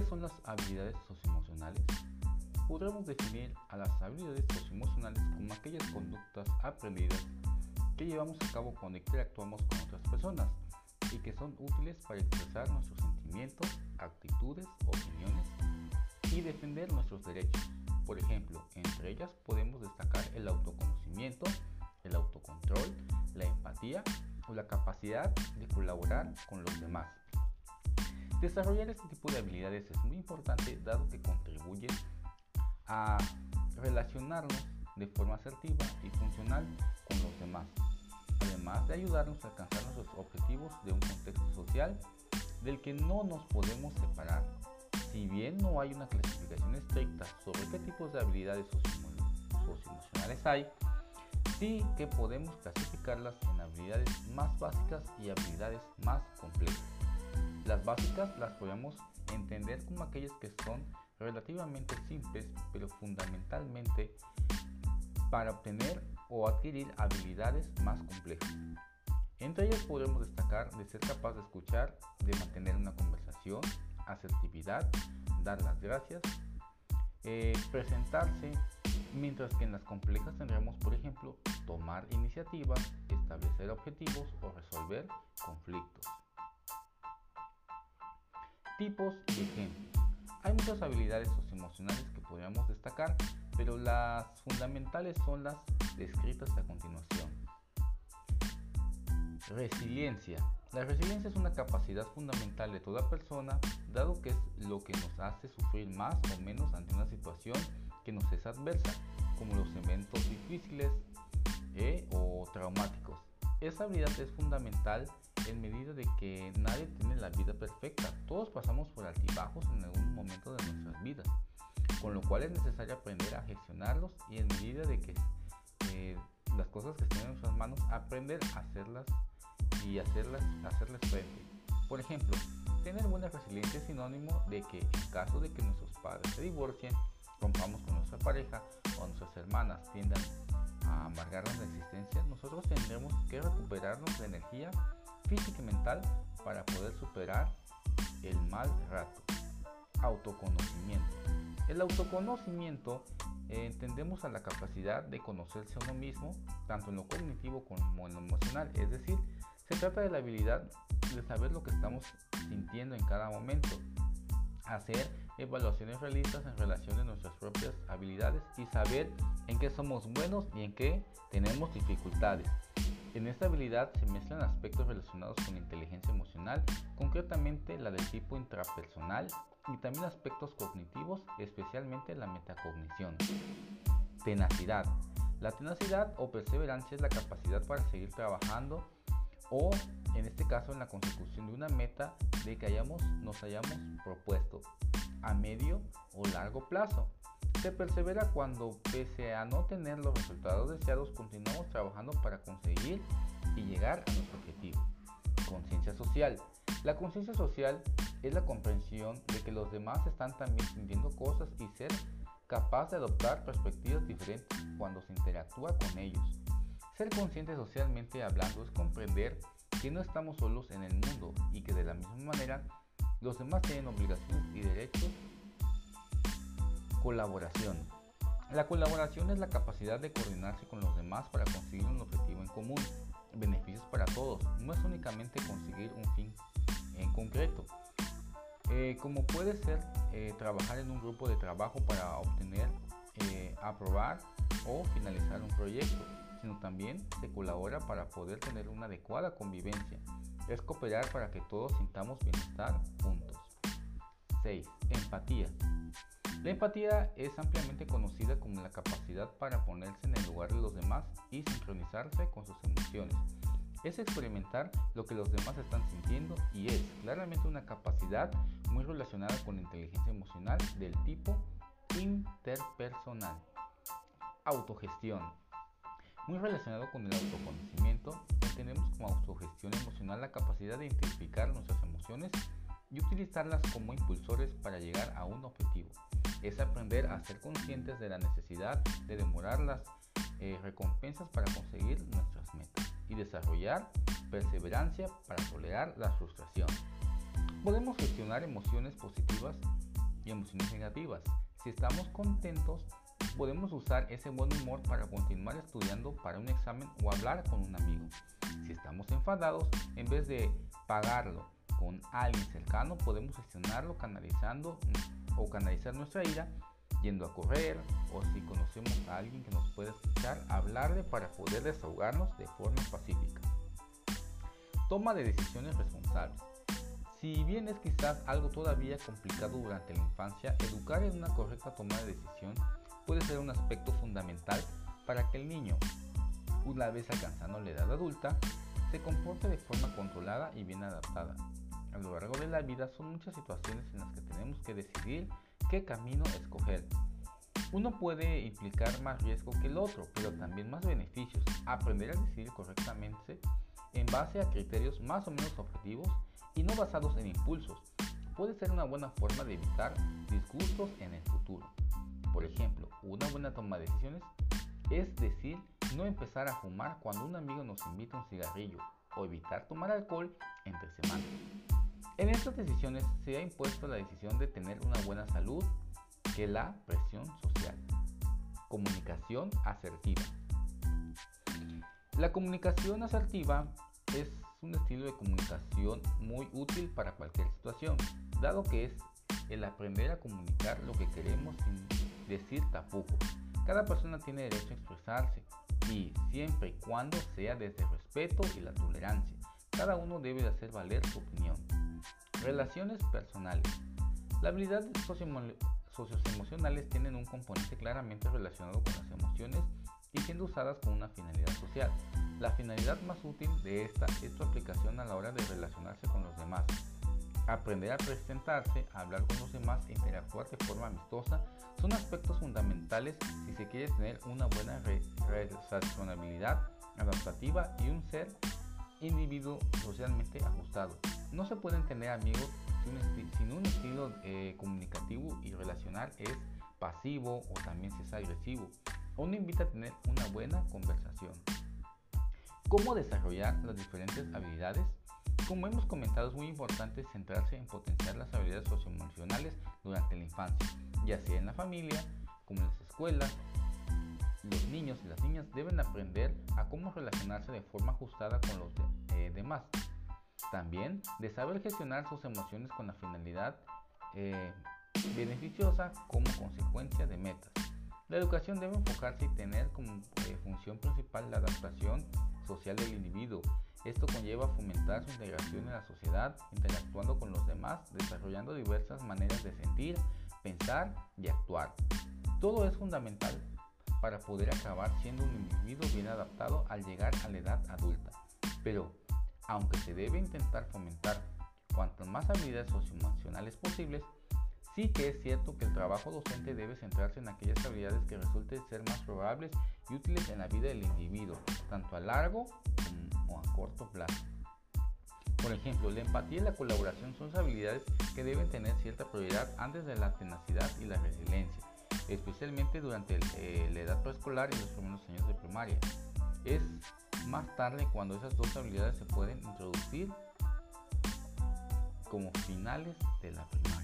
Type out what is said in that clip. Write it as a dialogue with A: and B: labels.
A: ¿Qué son las habilidades socioemocionales? Podremos definir a las habilidades socioemocionales como aquellas conductas aprendidas que llevamos a cabo cuando interactuamos con otras personas y que son útiles para expresar nuestros sentimientos, actitudes, opiniones y defender nuestros derechos. Por ejemplo, entre ellas podemos destacar el autoconocimiento, el autocontrol, la empatía o la capacidad de colaborar con los demás. Desarrollar este tipo de habilidades es muy importante dado que contribuyen a relacionarnos de forma asertiva y funcional con los demás, además de ayudarnos a alcanzar nuestros objetivos de un contexto social del que no nos podemos separar. Si bien no hay una clasificación estricta sobre qué tipos de habilidades socioemocionales hay, sí que podemos clasificarlas en habilidades más básicas y habilidades más complejas. Las básicas las podemos entender como aquellas que son relativamente simples, pero fundamentalmente para obtener o adquirir habilidades más complejas. Entre ellas podemos destacar de ser capaz de escuchar, de mantener una conversación, asertividad, dar las gracias, eh, presentarse, mientras que en las complejas tendremos, por ejemplo, tomar iniciativas, establecer objetivos o resolver conflictos tipos y ejemplos. Hay muchas habilidades socioemocionales que podríamos destacar, pero las fundamentales son las descritas a continuación. Resiliencia. La resiliencia es una capacidad fundamental de toda persona, dado que es lo que nos hace sufrir más o menos ante una situación que nos es adversa, como los eventos difíciles eh, o traumáticos. Esa habilidad es fundamental en medida de que nadie tiene la vida perfecta. Todos pasamos por altibajos en algún momento de nuestras vidas, con lo cual es necesario aprender a gestionarlos y en medida de que eh, las cosas que estén en nuestras manos, aprender a hacerlas y hacerlas, hacerles frente. Por ejemplo, tener buena resiliencia es sinónimo de que en caso de que nuestros padres se divorcien, rompamos con nuestra pareja o nuestras hermanas tiendan amargarnos la existencia, nosotros tendremos que recuperarnos de energía física y mental para poder superar el mal rato. Autoconocimiento. El autoconocimiento eh, entendemos a la capacidad de conocerse a uno mismo, tanto en lo cognitivo como en lo emocional, es decir, se trata de la habilidad de saber lo que estamos sintiendo en cada momento, hacer evaluaciones realistas en relación a nuestras propias habilidades y saber en qué somos buenos y en qué tenemos dificultades. En esta habilidad se mezclan aspectos relacionados con inteligencia emocional, concretamente la del tipo intrapersonal, y también aspectos cognitivos, especialmente la metacognición. Tenacidad. La tenacidad o perseverancia es la capacidad para seguir trabajando o, en este caso, en la consecución de una meta de que hayamos, nos hayamos propuesto a medio o largo plazo. Se persevera cuando, pese a no tener los resultados deseados, continuamos trabajando para conseguir y llegar a nuestro objetivo. Conciencia social. La conciencia social es la comprensión de que los demás están también sintiendo cosas y ser capaz de adoptar perspectivas diferentes cuando se interactúa con ellos. Ser consciente socialmente hablando es comprender que no estamos solos en el mundo y que de la misma manera los demás tienen obligaciones y derechos. Colaboración. La colaboración es la capacidad de coordinarse con los demás para conseguir un objetivo en común, beneficios para todos. No es únicamente conseguir un fin en concreto. Eh, como puede ser eh, trabajar en un grupo de trabajo para obtener, eh, aprobar o finalizar un proyecto, sino también se colabora para poder tener una adecuada convivencia es cooperar para que todos sintamos bienestar juntos. 6. Empatía. La empatía es ampliamente conocida como la capacidad para ponerse en el lugar de los demás y sincronizarse con sus emociones. Es experimentar lo que los demás están sintiendo y es claramente una capacidad muy relacionada con la inteligencia emocional del tipo interpersonal. Autogestión. Muy relacionado con el autoconocimiento, tenemos como autogestión emocional la capacidad de identificar nuestras emociones y utilizarlas como impulsores para llegar a un objetivo. Es aprender a ser conscientes de la necesidad de demorar las eh, recompensas para conseguir nuestras metas y desarrollar perseverancia para tolerar la frustración. Podemos gestionar emociones positivas y emociones negativas. Si estamos contentos, podemos usar ese buen humor para continuar estudiando para un examen o hablar con un amigo. Si estamos enfadados, en vez de pagarlo con alguien cercano, podemos gestionarlo canalizando o canalizar nuestra ira yendo a correr o si conocemos a alguien que nos pueda escuchar, hablarle para poder desahogarnos de forma pacífica. Toma de decisiones responsables. Si bien es quizás algo todavía complicado durante la infancia, educar en una correcta toma de decisión puede ser un aspecto fundamental para que el niño, una vez alcanzando la edad adulta, se comporte de forma controlada y bien adaptada. A lo largo de la vida son muchas situaciones en las que tenemos que decidir qué camino escoger. Uno puede implicar más riesgo que el otro, pero también más beneficios. Aprender a decidir correctamente en base a criterios más o menos objetivos y no basados en impulsos puede ser una buena forma de evitar disgustos en el futuro. Por ejemplo, una buena toma de decisiones es decir, no empezar a fumar cuando un amigo nos invita a un cigarrillo o evitar tomar alcohol entre semanas. En estas decisiones se ha impuesto la decisión de tener una buena salud que la presión social. Comunicación asertiva. La comunicación asertiva es un estilo de comunicación muy útil para cualquier situación, dado que es el aprender a comunicar lo que queremos sin decir tapujos. Cada persona tiene derecho a expresarse y siempre y cuando sea desde el respeto y la tolerancia. Cada uno debe de hacer valer su opinión. Relaciones personales. La habilidad socioemocionales tienen un componente claramente relacionado con las emociones y siendo usadas con una finalidad social. La finalidad más útil de esta es su aplicación a la hora de relacionarse con los demás. Aprender a presentarse, hablar con los demás e interactuar de forma amistosa son aspectos fundamentales si se quiere tener una buena relacionabilidad adaptativa y un ser individuo socialmente ajustado. No se pueden tener amigos sin un, estilo eh, comunicativo y relacional es pasivo o también si es agresivo. Uno invita a tener una buena conversación. ¿Cómo desarrollar las diferentes habilidades? Como hemos comentado, es muy importante centrarse en potenciar las habilidades socioemocionales durante la infancia, ya sea en la familia, como en las escuelas. Los niños y las niñas deben aprender a cómo relacionarse de forma ajustada con los eh, demás también de saber gestionar sus emociones con la finalidad eh, beneficiosa como consecuencia de metas. La educación debe enfocarse y tener como eh, función principal la adaptación social del individuo. Esto conlleva fomentar su integración en la sociedad, interactuando con los demás, desarrollando diversas maneras de sentir, pensar y actuar. Todo es fundamental para poder acabar siendo un individuo bien adaptado al llegar a la edad adulta. Pero aunque se debe intentar fomentar cuantas más habilidades socioemocionales posibles, sí que es cierto que el trabajo docente debe centrarse en aquellas habilidades que resulten ser más probables y útiles en la vida del individuo, tanto a largo a corto plazo. Por ejemplo, la empatía y la colaboración son habilidades que deben tener cierta prioridad antes de la tenacidad y la resiliencia, especialmente durante la edad preescolar y los primeros años de primaria. Es más tarde cuando esas dos habilidades se pueden introducir como finales de la primaria.